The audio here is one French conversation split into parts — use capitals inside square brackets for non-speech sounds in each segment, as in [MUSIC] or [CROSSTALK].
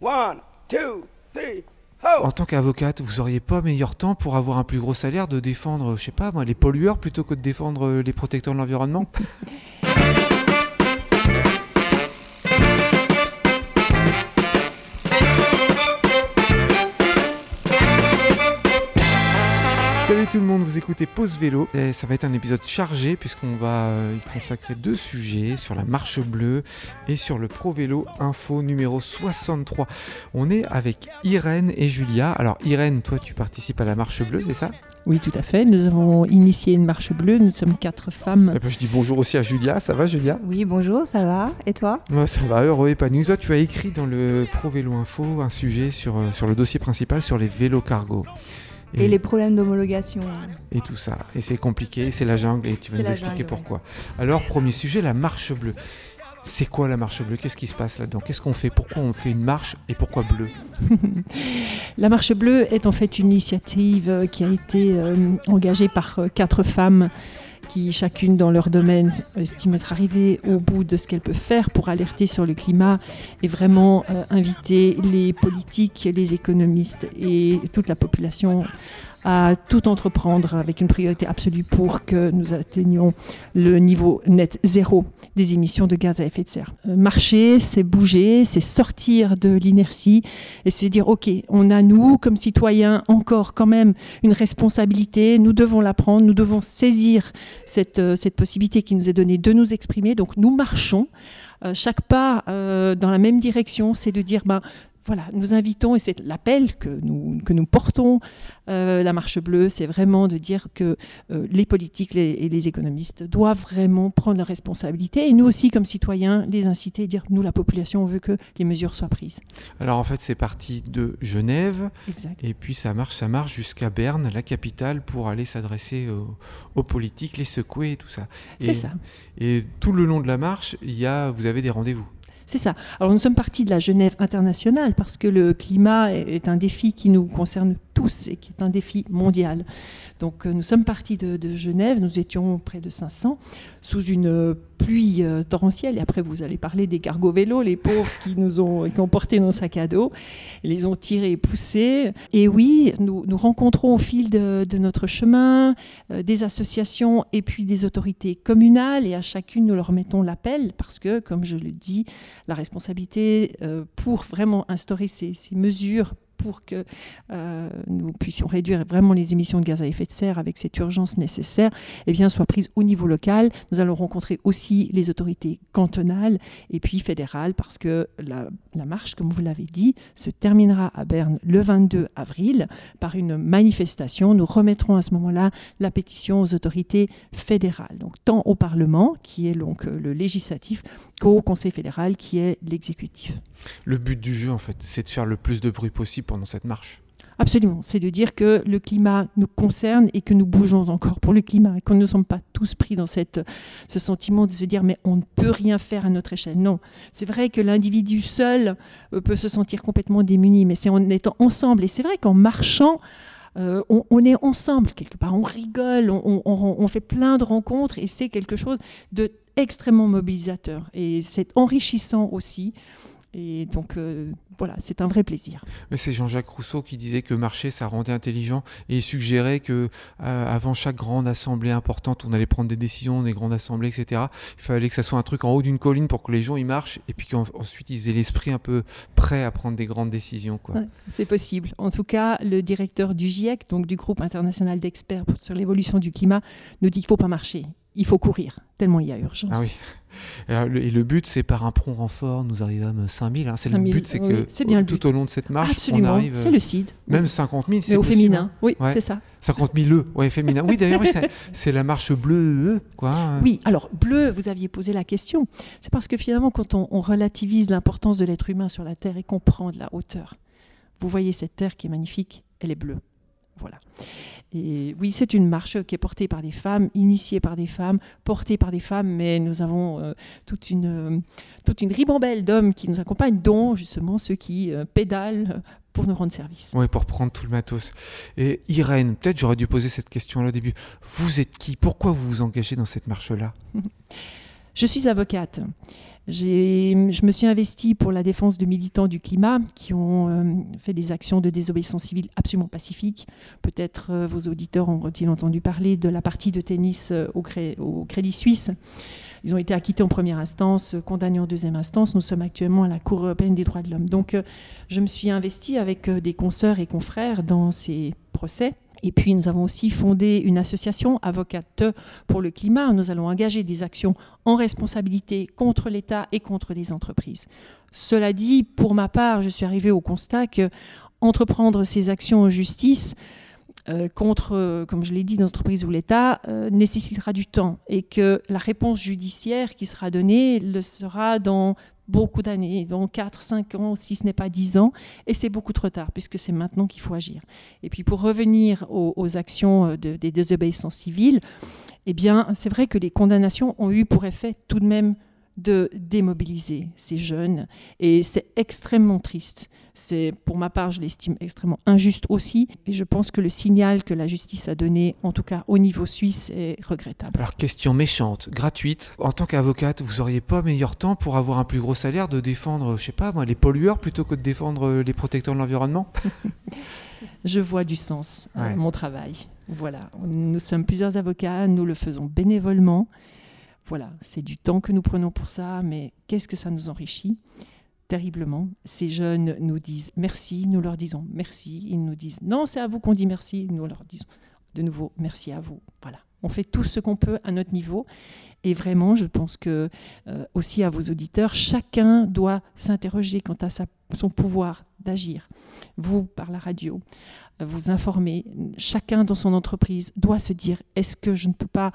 One, two, three, En tant qu'avocate, vous auriez pas meilleur temps pour avoir un plus gros salaire de défendre, je sais pas moi, les pollueurs plutôt que de défendre les protecteurs de l'environnement? [LAUGHS] Salut tout le monde, vous écoutez Pause Vélo. Et ça va être un épisode chargé puisqu'on va euh, y consacrer deux sujets sur la marche bleue et sur le Pro Vélo Info numéro 63. On est avec Irène et Julia. Alors Irène, toi tu participes à la marche bleue, c'est ça? Oui, tout à fait. Nous avons initié une marche bleue. Nous sommes quatre femmes. Et eh ben, je dis bonjour aussi à Julia. Ça va, Julia? Oui, bonjour, ça va. Et toi? Moi, Ça va, heureux, épanoui. Toi, tu as écrit dans le Pro Vélo Info un sujet sur, euh, sur le dossier principal sur les vélos cargo. Et, les problèmes d'homologation. Et tout ça. Et c'est compliqué, c'est la jungle, et tu vas nous expliquer pourquoi. Alors, premier sujet, la marche bleue. C'est quoi la marche bleue? Qu'est-ce qui se passe là-dedans? Qu'est-ce qu'on fait? Pourquoi on fait une marche et pourquoi bleue? [LAUGHS] La marche bleue est en fait une initiative qui a été euh, engagée par euh, quatre femmes qui, chacune dans leur domaine, estiment être arrivées au bout de ce qu'elles peuvent faire pour alerter sur le climat et vraiment euh, inviter les politiques, les économistes et toute la population à tout entreprendre avec une priorité absolue pour que nous atteignions le niveau net zéro des émissions de gaz à effet de serre. Euh, marcher, c'est bouger, c'est sortir de l'inertie et se dire, OK, on a nous, comme citoyens, encore quand même une responsabilité, nous devons la prendre, nous devons saisir cette, euh, cette possibilité qui nous est donnée de nous exprimer. Donc nous marchons. Euh, chaque pas dans la même direction, c'est de dire, ben, voilà, nous invitons, et c'est l'appel que nous, que nous portons, euh, la marche bleue, c'est vraiment de dire que euh, les politiques et les économistes doivent vraiment prendre leurs responsabilités, et nous aussi, comme citoyens, les inciter et dire, nous, la population, on veut que les mesures soient prises. Alors en fait, c'est parti de Genève, et puis ça marche, ça marche jusqu'à Berne, la capitale, pour aller s'adresser aux, politiques, les secouer et tout ça. C'est ça. Et tout le long de la marche, il y a, vous avez des rendez-vous. C'est ça. Alors nous sommes partis de la Genève internationale parce que le climat est un défi qui nous concerne tous et qui est un défi mondial. Donc euh, nous sommes partis de, Genève, nous étions près de 500, sous une euh, pluie euh, torrentielle. Et après, vous allez parler des cargo vélos, les pauvres qui nous ont, qui ont porté nos sacs à dos, les ont tirés et poussés. Et oui, nous, rencontrons au fil de, notre chemin des associations et puis des autorités communales. Et à chacune, nous leur mettons l'appel parce que, comme je le dis, la responsabilité pour vraiment instaurer ces mesures pour que euh, nous puissions réduire vraiment les émissions de gaz à effet de serre avec cette urgence nécessaire, eh bien, soit prise au niveau local. Nous allons rencontrer aussi les autorités cantonales et puis fédérales parce que la, la marche, comme vous l'avez dit, se terminera à Berne le 22 avril par une manifestation. Nous remettrons à ce moment-là la pétition aux autorités fédérales, donc tant au Parlement, qui est donc le législatif, qu'au Conseil fédéral, qui est l'exécutif. Le but du jeu, en fait, c'est de faire le plus de bruit possible pendant cette marche. Absolument, c'est de dire que le climat nous concerne et que nous bougeons encore pour le climat, et qu'on ne sommes pas tous pris dans cette, ce sentiment de se dire mais on ne peut rien faire à notre échelle. Non, c'est vrai que l'individu seul euh, peut se sentir complètement démuni, mais c'est en étant ensemble. Et c'est vrai qu'en marchant, euh, on, est ensemble quelque part, on rigole, on, on fait plein de rencontres et c'est quelque chose de extrêmement mobilisateur et c'est enrichissant aussi. Et donc, euh, voilà, c'est un vrai plaisir. Mais c'est Jean-Jacques Rousseau qui disait que marcher, ça rendait intelligent. Et il suggérait que euh, avant chaque grande assemblée importante, on allait prendre des décisions, des grandes assemblées, etc. Il fallait que ça soit un truc en haut d'une colline pour que les gens y marchent et puis qu'ensuite ils aient l'esprit un peu prêt à prendre des grandes décisions. c'est possible. En tout cas, le directeur du GIEC, donc du groupe international d'experts sur l'évolution du climat, nous dit qu'il ne faut pas marcher il faut courir, tellement il y a urgence. Ah oui. Et le but, c'est par un prompt renfort, nous arrivons à 5000. Hein. C'est le but, c'est que bien tout au long de cette marche, Absolument. on arrive. C'est le CID. Même 50 000, c'est au féminin, oui, c'est ça. 50 000 le, ouais, féminin. Oui, d'ailleurs, c'est la marche bleue, quoi. Oui, alors bleu, vous aviez posé la question. C'est parce que finalement, quand on, on relativise l'importance de l'être humain sur la Terre et qu'on prend de la hauteur, vous voyez cette Terre qui est magnifique, elle est bleue. Voilà. Et oui, c'est une marche qui est portée par des femmes, initiée par des femmes, portée par des femmes, mais nous avons euh, toute, une, euh, toute une ribambelle d'hommes qui nous accompagnent, dont justement ceux qui euh, pédalent pour nous rendre service. Oui, pour prendre tout le matos. Et Irène, peut-être j'aurais dû poser cette question-là au début. Vous êtes qui? Pourquoi vous vous engagez dans cette marche-là? [LAUGHS] Je suis avocate. Je me suis investie pour la défense de militants du climat qui ont euh, fait des actions de désobéissance civile absolument pacifiques. Peut-être euh, vos auditeurs ont-ils entendu parler de la partie de tennis euh, au, Crédit Suisse. Ils ont été acquittés en première instance, condamnés en deuxième instance. Nous sommes actuellement à la Cour européenne des droits de l'homme. Donc je me suis investie avec des consoeurs et confrères dans ces procès. Et puis nous avons aussi fondé une association Avocate pour le climat. Nous allons engager des actions en responsabilité contre l'État et contre les entreprises. Cela dit, pour ma part, je suis arrivée au constat que entreprendre ces actions en justice euh, contre, comme je l'ai dit, l'entreprise ou l'État euh, nécessitera du temps et que la réponse judiciaire qui sera donnée le sera dans beaucoup d'années, dans 4, 5 ans, si ce n'est pas 10 ans, et c'est beaucoup trop tard, puisque c'est maintenant qu'il faut agir. Et puis pour revenir aux, actions euh, des désobéissances civiles, eh bien, c'est vrai que les condamnations ont eu pour effet tout de même de démobiliser ces jeunes. Et c'est extrêmement triste. C'est, pour ma part, je l'estime extrêmement injuste aussi. Et je pense que le signal que la justice a donné, en tout cas au niveau suisse, est regrettable. Alors, question méchante, gratuite. En tant qu'avocate, vous n'auriez pas meilleur temps pour avoir un plus gros salaire de défendre, je sais pas moi, les pollueurs plutôt que de défendre les protecteurs de l'environnement? [LAUGHS] Je vois du sens à mon travail. Voilà. Nous sommes plusieurs avocats, nous le faisons bénévolement. Voilà, c'est du temps que nous prenons pour ça, mais qu'est-ce que ça nous enrichit terriblement. Ces jeunes nous disent merci, nous leur disons merci, ils nous disent non, c'est à vous qu'on dit merci, nous leur disons de nouveau merci à vous. Voilà, on fait tout ce qu'on peut à notre niveau. Et vraiment, je pense que euh, aussi à vos auditeurs, chacun doit s'interroger quant à son pouvoir d'agir. Vous, par la radio, euh, vous informer. Chacun dans son entreprise doit se dire est-ce que je ne peux pas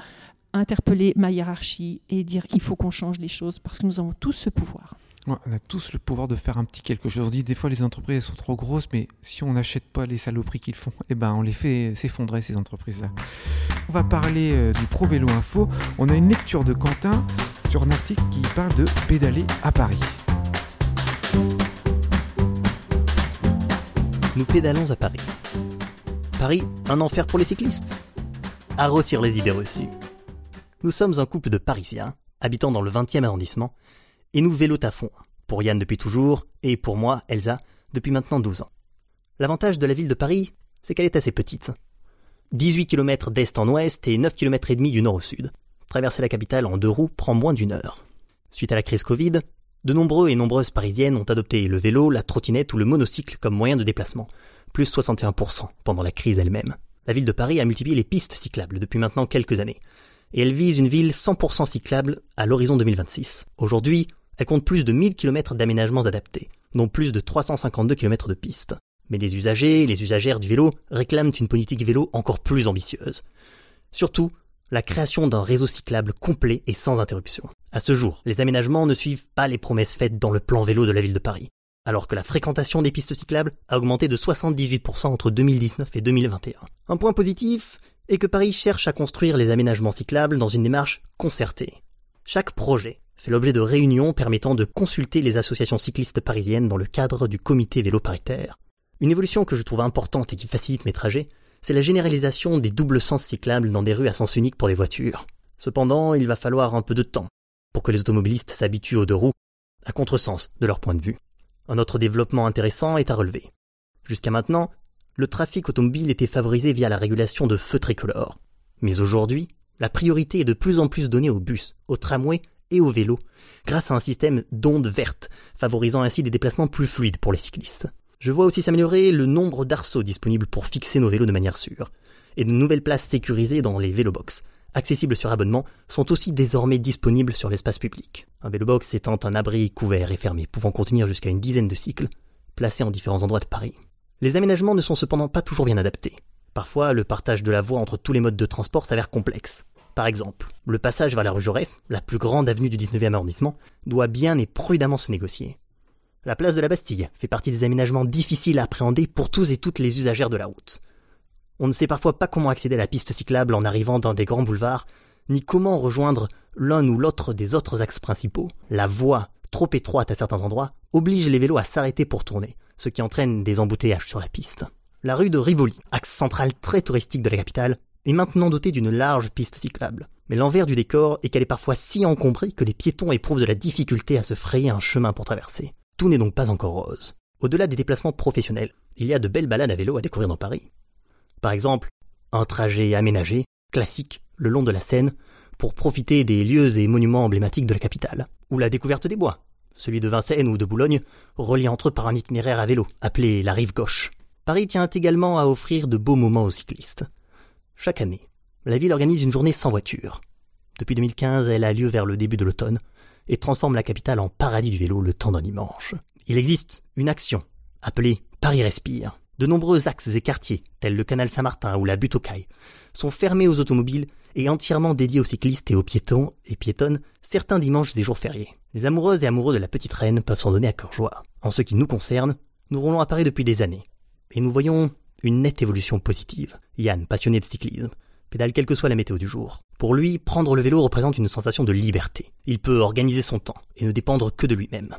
interpeller ma hiérarchie et dire il faut qu'on change les choses parce que nous avons tous ce pouvoir. on a tous le pouvoir de faire un petit quelque chose. On dit des fois les entreprises sont trop grosses, mais si on n'achète pas les saloperies qu'ils font, eh ben on les fait s'effondrer ces entreprises-là. On va parler euh, du Pro Vélo Info. On a une lecture de Quentin sur un article qui parle de pédaler à Paris. Nous pédalons à Paris. Paris, un enfer pour les cyclistes. Arrosir les idées reçues. Nous sommes un couple de Parisiens, habitant dans le 20e arrondissement, et nous vélo à fond, pour Yann depuis toujours, et pour moi, Elsa, depuis maintenant 12 ans. L'avantage de la ville de Paris, c'est qu'elle est assez petite. 18 km d'est en ouest et 9 km et demi du nord au sud. Traverser la capitale en deux roues prend moins d'une heure. Suite à la crise Covid, de nombreux et nombreuses parisiennes ont adopté le vélo, la trottinette ou le monocycle comme moyen de déplacement, plus 61% pendant la crise elle-même. La ville de Paris a multiplié les pistes cyclables depuis maintenant quelques années, et elle vise une ville 100% cyclable à l'horizon 2026. Aujourd'hui, elle compte plus de 1000 km d'aménagements adaptés, dont plus de 352 km de pistes. Mais les usagers et les usagères du vélo réclament une politique vélo encore plus ambitieuse. Surtout, la création d'un réseau cyclable complet et sans interruption. À ce jour, les aménagements ne suivent pas les promesses faites dans le plan vélo de la ville de Paris, alors que la fréquentation des pistes cyclables a augmenté de 78% entre 2019 et 2021. Un point positif, et que Paris cherche à construire les aménagements cyclables dans une démarche concertée. Chaque projet fait l'objet de réunions permettant de consulter les associations cyclistes parisiennes dans le cadre du comité vélo paritaire. Une évolution que je trouve importante et qui facilite mes trajets, c'est la généralisation des doubles sens cyclables dans des rues à sens unique pour les voitures. Cependant, il va falloir un peu de temps pour que les automobilistes s'habituent aux deux roues, à contresens de leur point de vue. Un autre développement intéressant est à relever. Jusqu'à maintenant, le trafic automobile était favorisé via la régulation de feux tricolores. Mais aujourd'hui, la priorité est de plus en plus donnée aux bus, aux tramways et aux vélos, grâce à un système d'ondes vertes, favorisant ainsi des déplacements plus fluides pour les cyclistes. Je vois aussi s'améliorer le nombre d'arceaux disponibles pour fixer nos vélos de manière sûre, et de nouvelles places sécurisées dans les vélobox, accessibles sur abonnement, sont aussi désormais disponibles sur l'espace public. Un vélobox étant un abri couvert et fermé pouvant contenir jusqu'à une dizaine de cycles, placés en différents endroits de Paris. Les aménagements ne sont cependant pas toujours bien adaptés. Parfois, le partage de la voie entre tous les modes de transport s'avère complexe. Par exemple, le passage vers la rue Jaurès, la plus grande avenue du 19e arrondissement, doit bien et prudemment se négocier. La place de la Bastille fait partie des aménagements difficiles à appréhender pour tous et toutes les usagères de la route. On ne sait parfois pas comment accéder à la piste cyclable en arrivant dans des grands boulevards, ni comment rejoindre l'un ou l'autre des autres axes principaux. La voie, trop étroite à certains endroits, oblige les vélos à s'arrêter pour tourner, ce qui entraîne des embouteillages sur la piste. La rue de Rivoli, axe central très touristique de la capitale, est maintenant dotée d'une large piste cyclable. Mais l'envers du décor est qu'elle est parfois si encombrée que les piétons éprouvent de la difficulté à se frayer un chemin pour traverser. Tout n'est donc pas encore rose. Au-delà des déplacements professionnels, il y a de belles balades à vélo à découvrir dans Paris. Par exemple, un trajet aménagé, classique, le long de la Seine, pour profiter des lieux et monuments emblématiques de la capitale, ou la découverte des bois, celui de Vincennes ou de Boulogne, relié entre eux par un itinéraire à vélo, appelé la rive gauche. Paris tient également à offrir de beaux moments aux cyclistes. Chaque année, la ville organise une journée sans voiture. Depuis 2015, elle a lieu vers le début de l'automne et transforme la capitale en paradis du vélo le temps d'un dimanche. Il existe une action appelée Paris Respire. De nombreux axes et quartiers, tels le canal Saint-Martin ou la butte aux Cailles, sont fermés aux automobiles et entièrement dédiés aux cyclistes et aux piétons et piétonnes certains dimanches et jours fériés. Les amoureuses et amoureux de la petite reine peuvent s'en donner à cœur joie. En ce qui nous concerne, nous roulons à Paris depuis des années. Et nous voyons une nette évolution positive. Yann, passionné de cyclisme, pédale quelle que soit la météo du jour. Pour lui, prendre le vélo représente une sensation de liberté. Il peut organiser son temps et ne dépendre que de lui-même.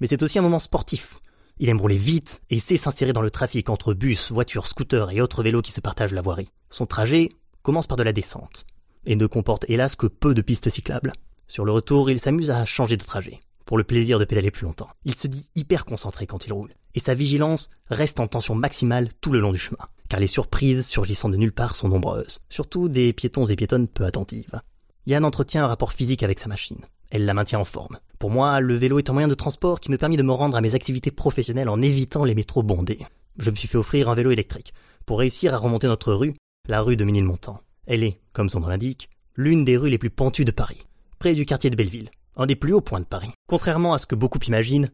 Mais c'est aussi un moment sportif. Il aime rouler vite et sait s'insérer dans le trafic entre bus, voitures, scooters et autres vélos qui se partagent la voirie. Son trajet commence par de la descente et ne comporte hélas que peu de pistes cyclables. Sur le retour, il s'amuse à changer de trajet pour le plaisir de pédaler plus longtemps. Il se dit hyper concentré quand il roule et sa vigilance reste en tension maximale tout le long du chemin car les surprises surgissant de nulle part sont nombreuses, surtout des piétons et piétonnes peu attentives. Yann entretient un rapport physique avec sa machine. Elle la maintient en forme. Pour moi, le vélo est un moyen de transport qui me permet de me rendre à mes activités professionnelles en évitant les métros bondés. Je me suis fait offrir un vélo électrique pour réussir à remonter notre rue, la rue de Ménilmontant. Elle est, comme son nom l'indique, l'une des rues les plus pentues de Paris, près du quartier de Belleville, un des plus hauts points de Paris. Contrairement à ce que beaucoup imaginent,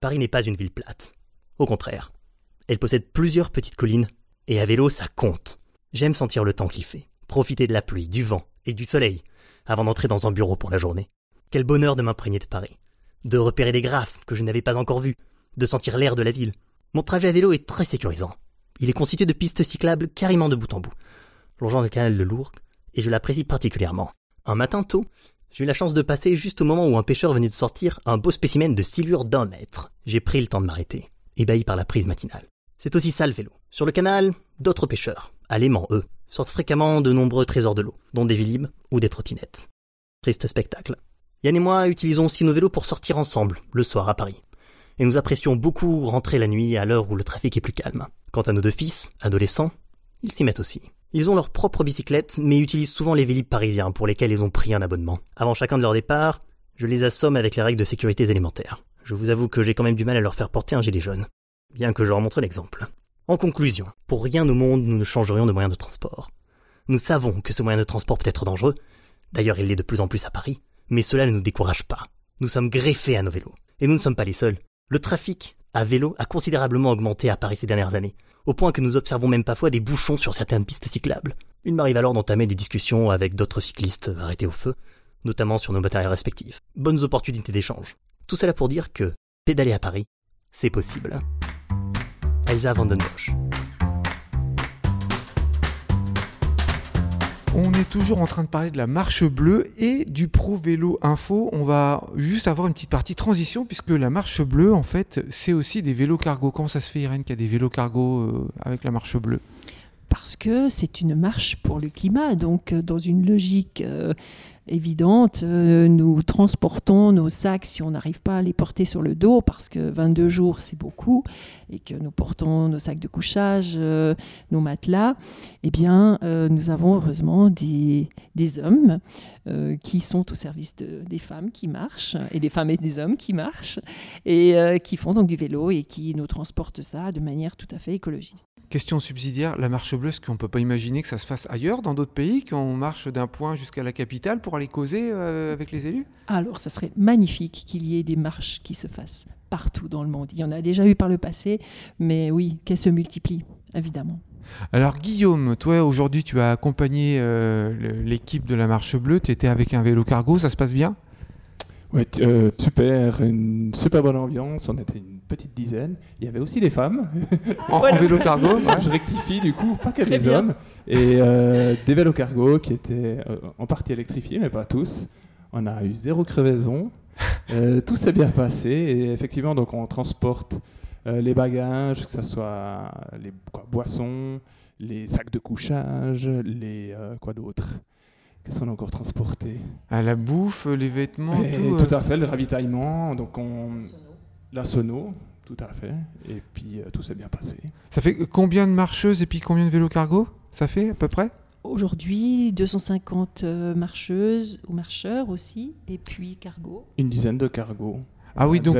Paris n'est pas une ville plate. Au contraire, elle possède plusieurs petites collines et à vélo, ça compte. J'aime sentir le temps qu'il fait, profiter de la pluie, du vent et du soleil, avant d'entrer dans un bureau pour la journée. Quel bonheur de m'imprégner de Paris, de repérer des graphes que je n'avais pas encore vus, de sentir l'air de la ville. Mon trajet à vélo est très sécurisant. Il est constitué de pistes cyclables carrément de bout en bout, longeant le canal de Lourdes, et je l'apprécie particulièrement. Un matin tôt, j'ai eu la chance de passer juste au moment où un pêcheur venait de sortir un beau spécimen de silure d'un mètre. J'ai pris le temps de m'arrêter, ébahi par la prise matinale. C'est aussi ça le vélo. Sur le canal, d'autres pêcheurs, à l'aimant eux, sortent fréquemment de nombreux trésors de l'eau, dont des vélib ou des trottinettes. Triste spectacle. Yann et moi utilisons aussi nos vélos pour sortir ensemble, le soir à Paris. Et nous apprécions beaucoup rentrer la nuit à l'heure où le trafic est plus calme. Quant à nos deux fils, adolescents, ils s'y mettent aussi. Ils ont leur propre bicyclette, mais utilisent souvent les vélib parisiens pour lesquels ils ont pris un abonnement. Avant chacun de leur départ, je les assomme avec les règles de sécurité élémentaires. Je vous avoue que j'ai quand même du mal à leur faire porter un gilet jaune bien que je leur montre l'exemple. En conclusion, pour rien au monde nous ne changerions de moyen de transport. Nous savons que ce moyen de transport peut être dangereux, d'ailleurs il l'est de plus en plus à Paris, mais cela ne nous décourage pas. Nous sommes greffés à nos vélos, et nous ne sommes pas les seuls. Le trafic à vélo a considérablement augmenté à Paris ces dernières années, au point que nous observons même parfois des bouchons sur certaines pistes cyclables. Il m'arrive alors d'entamer des discussions avec d'autres cyclistes arrêtés au feu, notamment sur nos matériels respectifs. Bonnes opportunités d'échange. Tout cela pour dire que pédaler à Paris, c'est possible. Elsa On est toujours en train de parler de la marche bleue et du Pro Vélo Info. On va juste avoir une petite partie transition puisque la marche bleue, en fait, c'est aussi des vélos cargo. Comment ça se fait, Irène, qu'il y a des vélos cargo euh, avec la marche bleue? Parce que c'est une marche pour le climat. Donc, euh, dans une logique euh, évidente. Euh, nous transportons nos sacs si on n'arrive pas à les porter sur le dos parce que 22 jours c'est beaucoup et que nous portons nos sacs de couchage, euh, nos matelas. Eh bien, euh, nous avons heureusement des, hommes qui sont au service des femmes qui marchent et des femmes et des hommes qui marchent et qui font donc du vélo et qui nous transportent ça de manière tout à fait écologiste. Question subsidiaire, la marche bleue, est-ce qu'on ne peut pas imaginer que ça se fasse ailleurs, dans d'autres pays, qu'on marche d'un point jusqu'à la capitale pour aller causer euh, avec les élus? Alors, ça serait magnifique qu'il y ait des marches qui se fassent partout dans le monde. Il y en a déjà eu par le passé, mais oui, qu'elles se multiplient, évidemment. Alors Guillaume, toi aujourd'hui tu as accompagné euh, l'équipe de la Marche Bleue, tu étais avec un vélo cargo, ça se passe bien? Ouais, euh, super, une super bonne ambiance. On était une petite dizaine. Il y avait aussi des femmes. [LAUGHS] en, vélo cargo [LAUGHS] Je rectifie du coup, pas que des hommes. Et euh, des vélos cargo qui étaient euh, en partie électrifiés, mais pas tous. On a eu zéro crevaison. [LAUGHS] tout s'est bien passé. Et effectivement, donc on transporte les bagages, que ce soit les boissons, les sacs de couchage, les quoi d'autre Qu'est-ce qu'on a encore transporté? À la bouffe, les vêtements, tout. Tout à fait, le ravitaillement, donc on, la sono, tout à fait. Et puis tout s'est bien passé. Ça fait combien de marcheuses et puis combien de vélos cargo? Ça fait à peu près? Aujourd'hui, 250 marcheuses ou marcheurs aussi, et puis cargo. Une dizaine de cargos. Ah oui, donc,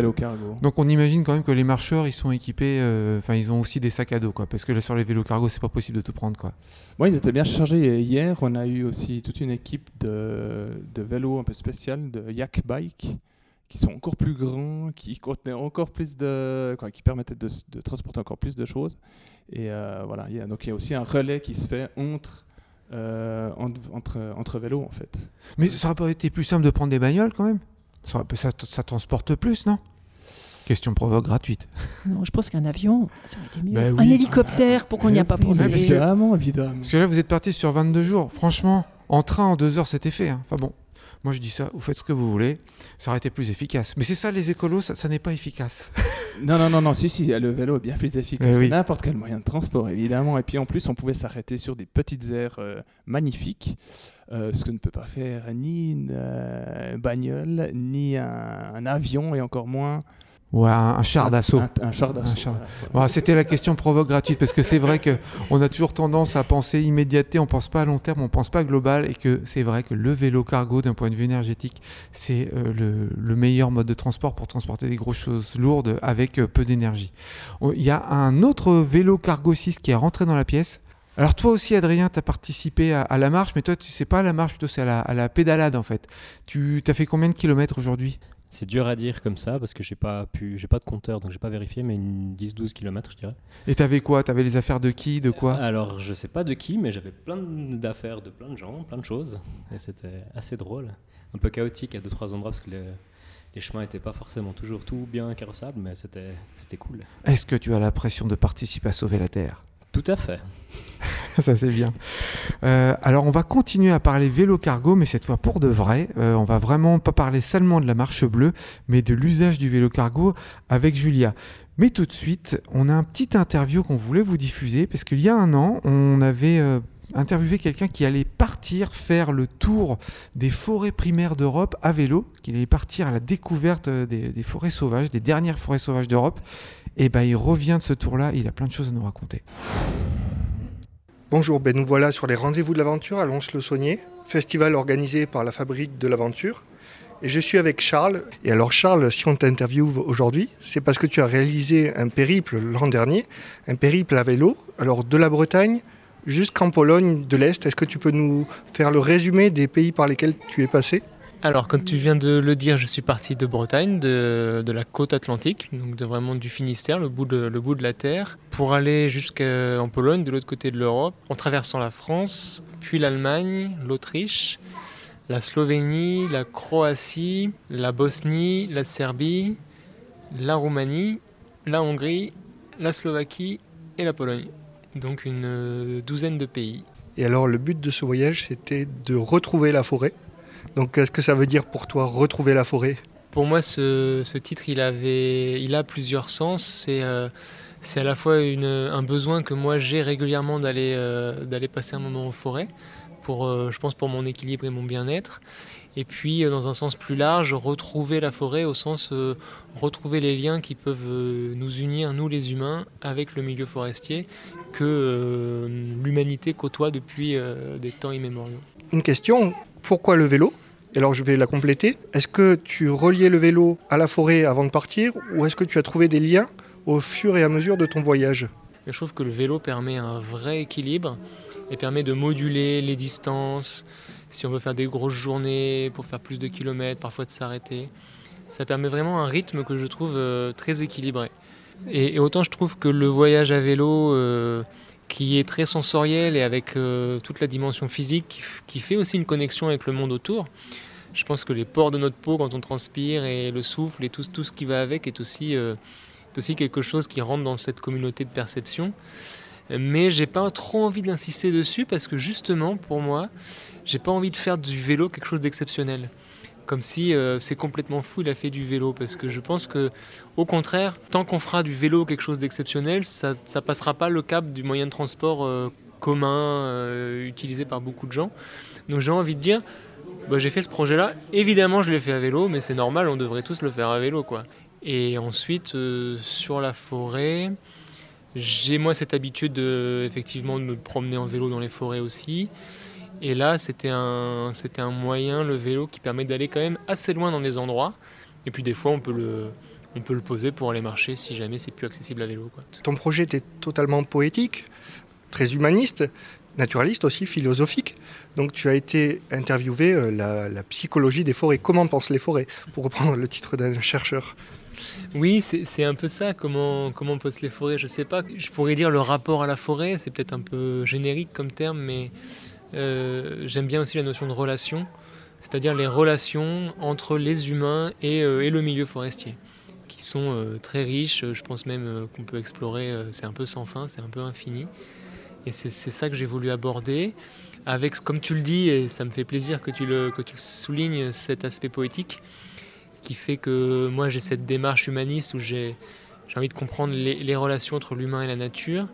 donc on imagine quand même que les marcheurs, ils sont équipés, euh, enfin ils ont aussi des sacs à dos, quoi, parce que là sur les vélos cargo, c'est pas possible de tout prendre, quoi. Oui, ils étaient bien chargés. hier, on a eu aussi toute une équipe de, de vélos un peu spécial, de yak bike, qui sont encore plus grands, qui contenaient encore plus de, quoi, qui permettaient de, de, transporter encore plus de choses. Et euh, voilà, il y a, donc il y a aussi un relais qui se fait entre euh, entre, entre vélos en fait. Mais ça aurait pas été plus simple de prendre des bagnoles quand même? Ça, ça, transporte plus, non? Question provoque gratuite. [LAUGHS] Non, je pense qu'un avion, ça aurait été mieux. Ben un hélicoptère, pourquoi on n'y a pas pensé? Évidemment, évidemment. Parce que là, vous êtes parti sur 22 jours. Franchement, en train, en deux heures, c'était fait. Hein. Enfin bon, moi je dis ça, vous faites ce que vous voulez. Ça aurait été plus efficace. Mais c'est ça, les écolos, ça, n'est pas efficace. [LAUGHS] non, non, non, non, si, si, le vélo est bien plus efficace que n'importe quel moyen de transport, évidemment. Et puis en plus, on pouvait s'arrêter sur des petites aires euh, magnifiques. Euh, ce que ne peut pas faire ni une euh, bagnole, ni un, avion, et encore moins Ouais, un, char d'assaut. Un, char d'assaut. C'était la question provoque gratuite parce que c'est vrai qu'on a toujours tendance à penser immédiateté, on pense pas à long terme, on pense pas global et que c'est vrai que le vélo cargo d'un point de vue énergétique, c'est euh, le, meilleur mode de transport pour transporter des grosses choses lourdes avec peu d'énergie. Il y a un autre vélo cargo 6 qui est rentré dans la pièce. Alors toi aussi, Adrien, tu as participé à, la marche, mais toi, tu sais pas à la marche, plutôt c'est à la, pédalade en fait. Tu as fait combien de kilomètres aujourd'hui? C'est dur à dire comme ça parce que j'ai pas pu, j'ai pas de compteur, donc j'ai pas vérifié, mais 10-12 kilomètres, je dirais. Et t'avais quoi? T'avais les affaires de qui De quoi? Alors je sais pas de qui, mais j'avais plein d'affaires de plein de gens, plein de choses, et c'était assez drôle, un peu chaotique à deux trois endroits parce que les chemins n'étaient pas forcément toujours tout bien carrossables, mais c'était cool. Est-ce que tu as la pression de participer à sauver la Terre? Tout à fait. [LAUGHS] ça c'est bien. Euh, alors on va continuer à parler vélo cargo, mais cette fois pour de vrai. Euh, on va vraiment pas parler seulement de la marche bleue, mais de l'usage du vélo cargo avec Julia. Mais tout de suite, on a un petit interview qu'on voulait vous diffuser, parce qu'il y a un an, on avait euh, interviewé quelqu'un qui allait partir faire le tour des forêts primaires d'Europe à vélo, qui allait partir à la découverte des, forêts sauvages, des dernières forêts sauvages d'Europe. Et ben il revient de ce tour-là, il a plein de choses à nous raconter. Bonjour, ben nous voilà sur les rendez-vous de l'aventure à Lons-le-Saunier, festival organisé par la Fabrique de l'aventure. Et je suis avec Charles. Et alors Charles, si on t'interviewe aujourd'hui, c'est parce que tu as réalisé un périple l'an dernier, un périple à vélo, alors de la Bretagne jusqu'en Pologne de l'Est. Est-ce que tu peux nous faire le résumé des pays par lesquels tu es passé? Alors, comme tu viens de le dire, je suis parti de Bretagne, de, la côte atlantique, donc vraiment du Finistère, le bout de, le bout de la terre, pour aller jusqu'en Pologne, de l'autre côté de l'Europe, en traversant la France, puis l'Allemagne, l'Autriche, la Slovénie, la Croatie, la Bosnie, la Serbie, la Roumanie, la Hongrie, la Slovaquie et la Pologne. Donc une douzaine de pays. Et alors le but de ce voyage, c'était de retrouver la forêt donc qu'est-ce que ça veut dire pour toi retrouver la forêt? Pour moi, ce, titre, il, avait, a plusieurs sens. C'est euh, à la fois un besoin que moi j'ai régulièrement d'aller euh, passer un moment en forêt, pour, euh, je pense pour mon équilibre et mon bien-être. Et puis, dans un sens plus large, retrouver la forêt au sens retrouver les liens qui peuvent nous unir, nous les humains, avec le milieu forestier, que l'humanité côtoie depuis des temps immémoriaux. Une question, pourquoi le vélo? Alors je vais la compléter. Est-ce que tu reliais le vélo à la forêt avant de partir ou est-ce que tu as trouvé des liens au fur et à mesure de ton voyage? Je trouve que le vélo permet un vrai équilibre et permet de moduler les distances. Si on veut faire des grosses journées pour faire plus de kilomètres, parfois de s'arrêter. Ça permet vraiment un rythme que je trouve euh, très équilibré. Et, autant je trouve que le voyage à vélo... Euh, qui est très sensoriel et avec euh, toute la dimension physique qui, fait aussi une connexion avec le monde autour. Je pense que les pores de notre peau quand on transpire et le souffle et tout, ce qui va avec est aussi, euh, aussi quelque chose qui rentre dans cette communauté de perception. Mais j'ai pas trop envie d'insister dessus parce que justement pour moi, j'ai pas envie de faire du vélo quelque chose d'exceptionnel. Comme si euh, c'est complètement fou, il a fait du vélo. Parce que je pense que, au contraire, tant qu'on fera du vélo quelque chose d'exceptionnel, ça ne passera pas le cap du moyen de transport euh, commun euh, utilisé par beaucoup de gens. Donc j'ai envie de dire, bah, j'ai fait ce projet-là. Évidemment, je l'ai fait à vélo, mais c'est normal, on devrait tous le faire à vélo. quoi. Et ensuite, sur la forêt, j'ai moi cette habitude effectivement de me promener en vélo dans les forêts aussi. Et là, c'était un, c'était un moyen, le vélo, qui permet d'aller quand même assez loin dans des endroits. Et puis des fois, on peut le, on peut le poser pour aller marcher si jamais c'est plus accessible à vélo. Quoi. Ton projet était totalement poétique, très humaniste, naturaliste aussi, philosophique. Donc tu as été interviewé euh, la, la, psychologie des forêts. Comment pensent les forêts Pour reprendre le titre d'un chercheur? Oui, c'est un peu ça, comment, comment posent les forêts? Je sais pas, je pourrais dire le rapport à la forêt, c'est peut-être un peu générique comme terme, mais euh, j'aime bien aussi la notion de relation, c'est-à-dire les relations entre les humains et, euh, le milieu forestier, qui sont euh, très riches. Je pense même qu'on peut explorer, c'est un peu sans fin, c'est un peu infini. Et c'est ça que j'ai voulu aborder, avec, comme tu le dis, et ça me fait plaisir que tu, le, soulignes cet aspect poétique, qui fait que moi j'ai cette démarche humaniste où j'ai envie de comprendre les relations entre l'humain et la nature,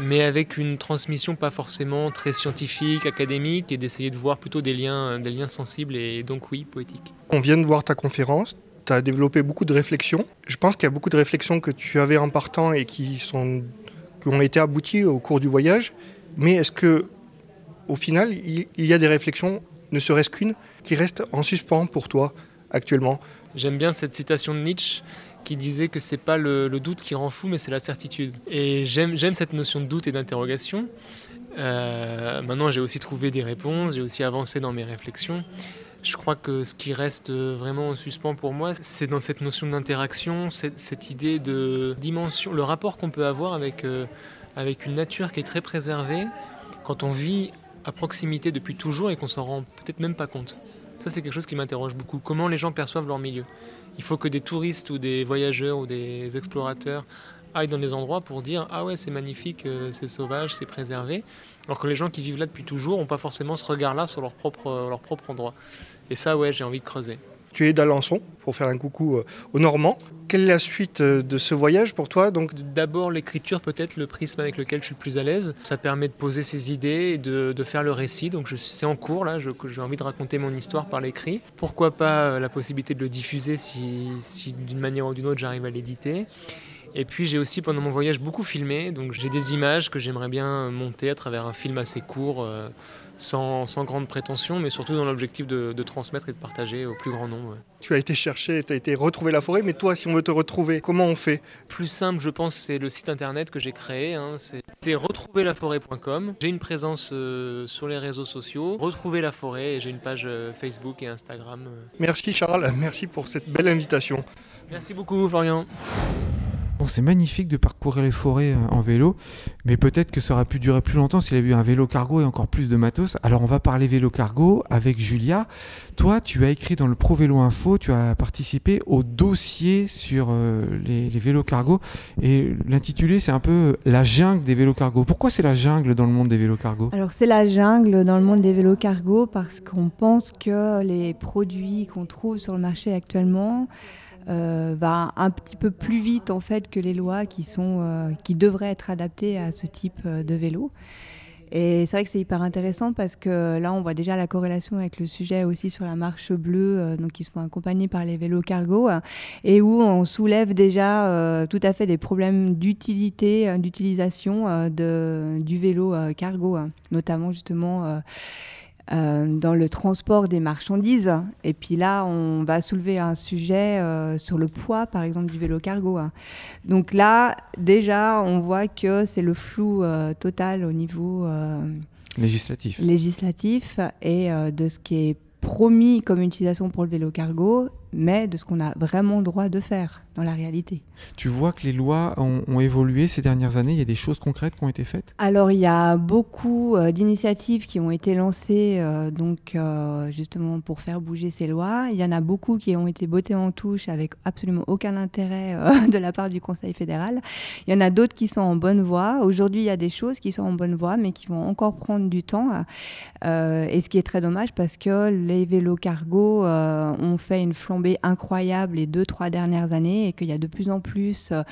mais avec une transmission pas forcément très scientifique, académique, et d'essayer de voir plutôt des liens, des liens sensibles et donc oui, poétiques. On vient de voir ta conférence, tu as développé beaucoup de réflexions. Je pense qu'il y a beaucoup de réflexions que tu avais en partant et qui, sont, qui ont été abouties au cours du voyage, mais est-ce que au final, il y a des réflexions, ne serait-ce qu'une, qui restent en suspens pour toi actuellement? J'aime bien cette citation de Nietzsche qui disait que c'est pas le, doute qui rend fou, mais c'est la certitude. Et j'aime cette notion de doute et d'interrogation. Euh, maintenant, j'ai aussi trouvé des réponses, j'ai aussi avancé dans mes réflexions. Je crois que ce qui reste vraiment en suspens pour moi, c'est dans cette notion d'interaction, cette, idée de dimension, le rapport qu'on peut avoir avec, euh, avec une nature qui est très préservée quand on vit à proximité depuis toujours et qu'on s'en rend peut-être même pas compte. Ça, c'est quelque chose qui m'interroge beaucoup. Comment les gens perçoivent leur milieu? Il faut que des touristes ou des voyageurs ou des explorateurs aillent dans des endroits pour dire ah ouais c'est magnifique, euh, c'est sauvage, c'est préservé. Alors que les gens qui vivent là depuis toujours n'ont pas forcément ce regard-là sur leur propre, leur propre endroit. Et ça ouais j'ai envie de creuser. Tu es d'Alençon pour faire un coucou euh, aux Normands. Quelle est la suite euh, de ce voyage pour toi donc? D'abord l'écriture peut-être, le prisme avec lequel je suis le plus à l'aise. Ça permet de poser ses idées et de, faire le récit. Donc c'est en cours là, j'ai envie de raconter mon histoire par l'écrit. Pourquoi pas euh, la possibilité de le diffuser si, si d'une manière ou d'une autre j'arrive à l'éditer. Et puis j'ai aussi pendant mon voyage beaucoup filmé, donc j'ai des images que j'aimerais bien monter à travers un film assez court sans, sans, grande prétention, mais surtout dans l'objectif de, transmettre et de partager au plus grand nombre. Tu as été chercher, tu as été retrouver la forêt, mais toi, si on veut te retrouver, comment on fait? Plus simple, je pense, c'est le site internet que j'ai créé. Hein, c'est retrouverlaforêt.com. J'ai une présence euh, sur les réseaux sociaux, Retrouver la forêt, et j'ai une page euh, Facebook et Instagram. Euh. Merci Charles, merci pour cette belle invitation. Merci beaucoup Florian. Bon, c'est magnifique de parcourir les forêts euh, en vélo, mais peut-être que ça aurait pu durer plus longtemps s'il avait eu un vélo cargo et encore plus de matos. Alors on va parler vélo cargo avec Julia. Toi, tu as écrit dans le Pro Vélo Info, tu as participé au dossier sur euh, les, vélos cargo et l'intitulé c'est un peu la jungle des vélos cargo. Pourquoi c'est la jungle dans le monde des vélos cargo? Alors c'est la jungle dans le monde des vélos cargo parce qu'on pense que les produits qu'on trouve sur le marché actuellement euh, va un petit peu plus vite en fait que les lois qui sont euh, qui devraient être adaptées à ce type euh, de vélo. Et c'est vrai que c'est hyper intéressant parce que là, on voit déjà la corrélation avec le sujet aussi sur la marche bleue, donc qui sont accompagnés par les vélos cargo, et où on soulève déjà tout à fait des problèmes d'utilité, d'utilisation de, du vélo cargo, notamment justement euh, dans le transport des marchandises. Et puis là, on va soulever un sujet euh, sur le poids, par exemple, du vélo cargo. Hein. Donc là, déjà, on voit que c'est le flou euh, total au niveau législatif. législatif et de ce qui est promis comme utilisation pour le vélo cargo, mais de ce qu'on a vraiment le droit de faire. Dans la réalité. Tu vois que les lois ont, ont évolué ces dernières années, il y a des choses concrètes qui ont été faites? Alors il y a beaucoup euh, d'initiatives qui ont été lancées euh, donc euh, justement pour faire bouger ces lois. Il y en a beaucoup qui ont été bottées en touche avec absolument aucun intérêt [LAUGHS] de la part du Conseil fédéral. Il y en a d'autres qui sont en bonne voie. Aujourd'hui, il y a des choses qui sont en bonne voie, mais qui vont encore prendre du temps. Et ce qui est très dommage parce que les vélos cargo ont fait une flambée incroyable les deux, trois dernières années et qu'il y a de plus en plus euh,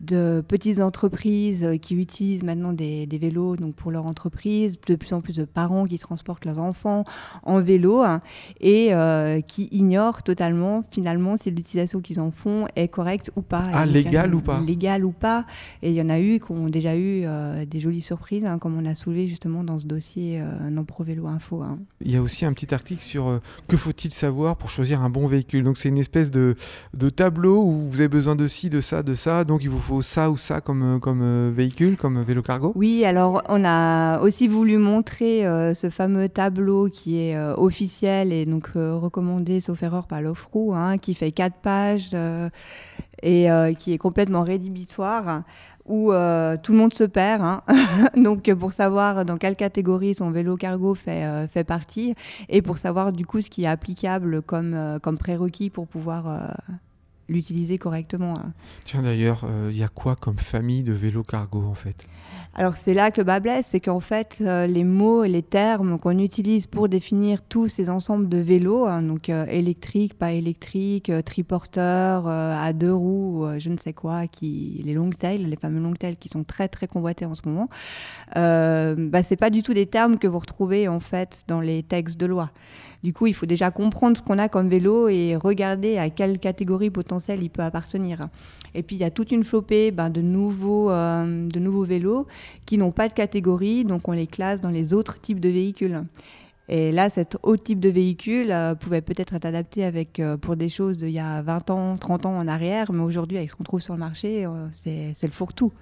de petites entreprises euh, qui utilisent maintenant des, des vélos donc pour leur entreprise, de plus en plus de parents qui transportent leurs enfants en vélo hein, et euh, qui ignorent totalement finalement si l'utilisation qu'ils en font est correcte ou pas. Ah, légale ou pas? Légale ou pas. Et il y en a eu qui ont déjà eu euh, des jolies surprises, hein, comme on a soulevé justement dans ce dossier euh, Non Pro Vélo Info. hein. Il y a aussi un petit article sur que faut-il savoir pour choisir un bon véhicule? Donc c'est une espèce de, de tableau où vous avez besoin de ci, de ça, de ça. Donc il vous faut ça ou ça comme, euh, comme euh, véhicule, comme euh, vélo cargo. Oui, alors on a aussi voulu montrer ce fameux tableau qui est officiel et donc recommandé, sauf erreur, par l'OFRU, hein, qui fait quatre pages et qui est complètement rédhibitoire, où tout le monde se perd. hein. [LAUGHS] donc pour savoir dans quelle catégorie son vélo cargo fait, fait partie et pour savoir du coup ce qui est applicable comme, comme prérequis pour pouvoir l'utiliser correctement. hein. Tiens d'ailleurs, euh, il y a quoi comme famille de vélo cargo en fait? Alors c'est là que le bas blesse, c'est qu'en fait euh, les mots et les termes qu'on utilise pour définir tous ces ensembles de vélos, hein, donc euh, électrique, pas électrique, euh, triporteur, à deux roues, je ne sais quoi, qui les long tails, les fameux long tails qui sont très très convoités en ce moment, bah, c'est pas du tout des termes que vous retrouvez en fait dans les textes de loi. Du coup, il faut déjà comprendre ce qu'on a comme vélo et regarder à quelle catégorie potentielle il peut appartenir. Et puis il y a toute une flopée ben, de, euh, de nouveaux vélos qui n'ont pas de catégorie, donc on les classe dans les autres types de véhicules. Et là, cet autre type de véhicule euh, pouvait peut-être être adapté avec, euh, pour des choses d'il y a 20 ans, 30 ans en arrière, mais aujourd'hui, avec ce qu'on trouve sur le marché, euh, c'est le fourre-tout.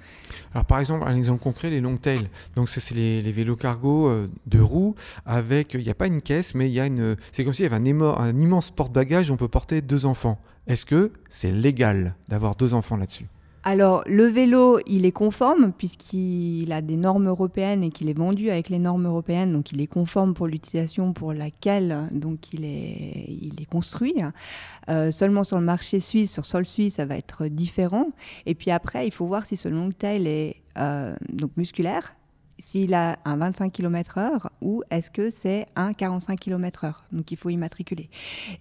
Alors par exemple, un exemple concret, les long tail. Donc c'est les, vélos cargo de roues avec, il n'y a pas une caisse, mais il y a une, c'est comme s'il y avait un, immense porte-bagages où on peut porter deux enfants. Est-ce que c'est légal d'avoir deux enfants là-dessus? Alors, le vélo, il est conforme puisqu'il a des normes européennes et qu'il est vendu avec les normes européennes, donc il est conforme pour l'utilisation pour laquelle donc il est, il est construit. Euh, seulement sur le marché suisse, sur sol suisse, ça va être différent. Et puis après, il faut voir si ce long tail est euh, donc musculaire, s'il a un 25 km/h ou est-ce que c'est un 45 km/h. Donc il faut immatriculer.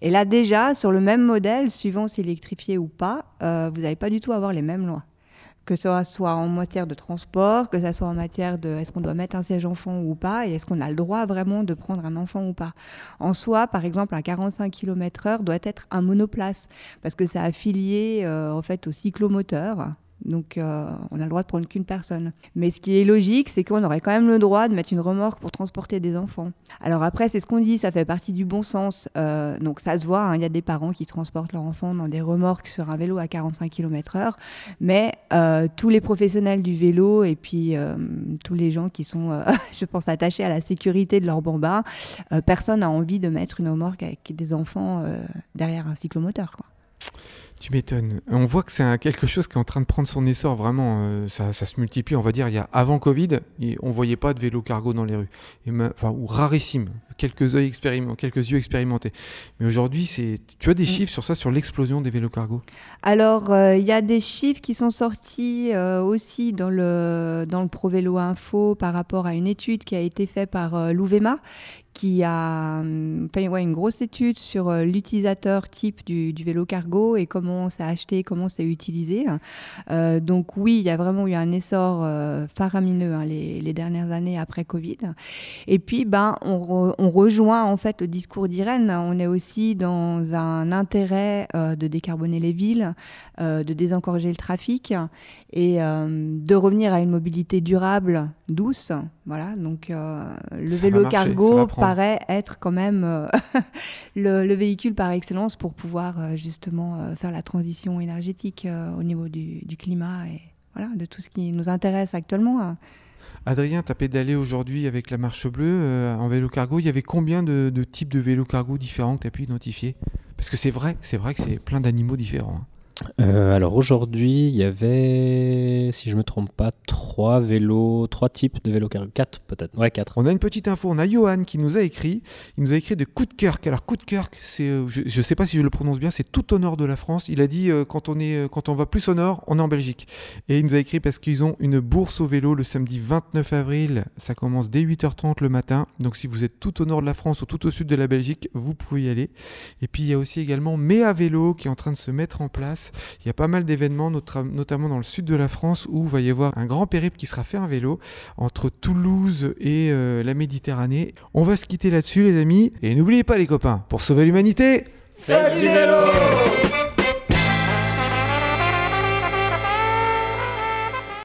Et là déjà, sur le même modèle, suivant s'il est électrifié ou pas, euh, vous n'allez pas du tout avoir les mêmes lois. Que ce soit en matière de transport, que ce soit en matière de est-ce qu'on doit mettre un siège enfant ou pas, et est-ce qu'on a le droit vraiment de prendre un enfant ou pas. En soi, par exemple, un 45 km/h doit être un monoplace, parce que c'est affilié euh, en fait au cyclomoteur. Donc, euh, on a le droit de prendre qu'une personne. Mais ce qui est logique, c'est qu'on aurait quand même le droit de mettre une remorque pour transporter des enfants. Alors après, c'est ce qu'on dit, ça fait partie du bon sens. Euh, donc ça se voit, hein, il y a des parents qui transportent leurs enfants dans des remorques sur un vélo à 45 km/h. Mais euh, tous les professionnels du vélo et puis tous les gens qui sont, [LAUGHS] je pense, attachés à la sécurité de leur bambin, personne n'a envie de mettre une remorque avec des enfants derrière un cyclomoteur. Quoi. Tu m'étonnes. On voit que c'est quelque chose qui est en train de prendre son essor vraiment. euh, ça, ça se multiplie. On va dire, il y a avant Covid, il- on voyait pas de vélo cargo dans les rues, Et ma- enfin, ou rarissime. Quelques yeux expérimentés, quelques yeux expérimentés. Mais aujourd'hui, c'est. Tu as des Mm. chiffres sur ça, sur l'explosion des vélos cargo? Alors, euh, il y a des chiffres qui sont sortis euh, aussi dans le, dans le Pro Vélo Info par rapport à une étude qui a été faite par l'Ouvema, qui a hum, fait une grosse étude sur euh, l'utilisateur type du, vélo cargo et comment c'est acheté, comment c'est utilisé. Euh, donc oui, il y a vraiment eu un essor euh, faramineux hein, les, dernières années après Covid. Et puis, ben, on, re- on rejoint en fait le discours d'Irène. On est aussi dans un intérêt euh, de décarboner les villes, de désencourager le trafic et de revenir à une mobilité durable, douce. Voilà, donc euh, le Ça vélo marcher, cargo paraît être quand même euh, [LAUGHS] le, le véhicule par excellence pour pouvoir euh, justement faire la transition énergétique au niveau du, du climat et voilà, de tout ce qui nous intéresse actuellement. hein. Adrien, tu as pédalé aujourd'hui avec la marche bleue en vélo cargo. Il y avait combien de, de types de vélo cargo différents que tu as pu identifier? Parce que c'est vrai, c'est vrai que c'est plein d'animaux différents. hein. Euh, alors aujourd'hui, il y avait, si je me trompe pas, trois vélos, trois types de vélos cargo, quatre peut-être, ouais quatre. On a une petite info, on a Johan qui nous a écrit, il nous a écrit de Koutkerk. Alors Koutkerk, c'est, euh, je, je sais pas si je le prononce bien, c'est tout au nord de la France. Il a dit euh, quand on est, quand on va plus au nord, on est en Belgique. Et il nous a écrit parce qu'ils ont une bourse au vélo le samedi 29 avril. Ça commence dès 8h30 le matin. Donc si vous êtes tout au nord de la France ou tout au sud de la Belgique, vous pouvez y aller. Et puis il y a aussi également Méa Vélo qui est en train de se mettre en place. Il y a pas mal d'événements, notamment dans le sud de la France, où il va y avoir un grand périple qui sera fait en vélo entre Toulouse et euh, la Méditerranée. On va se quitter là-dessus, les amis. Et n'oubliez pas, les copains, pour sauver l'humanité, Faites du vélo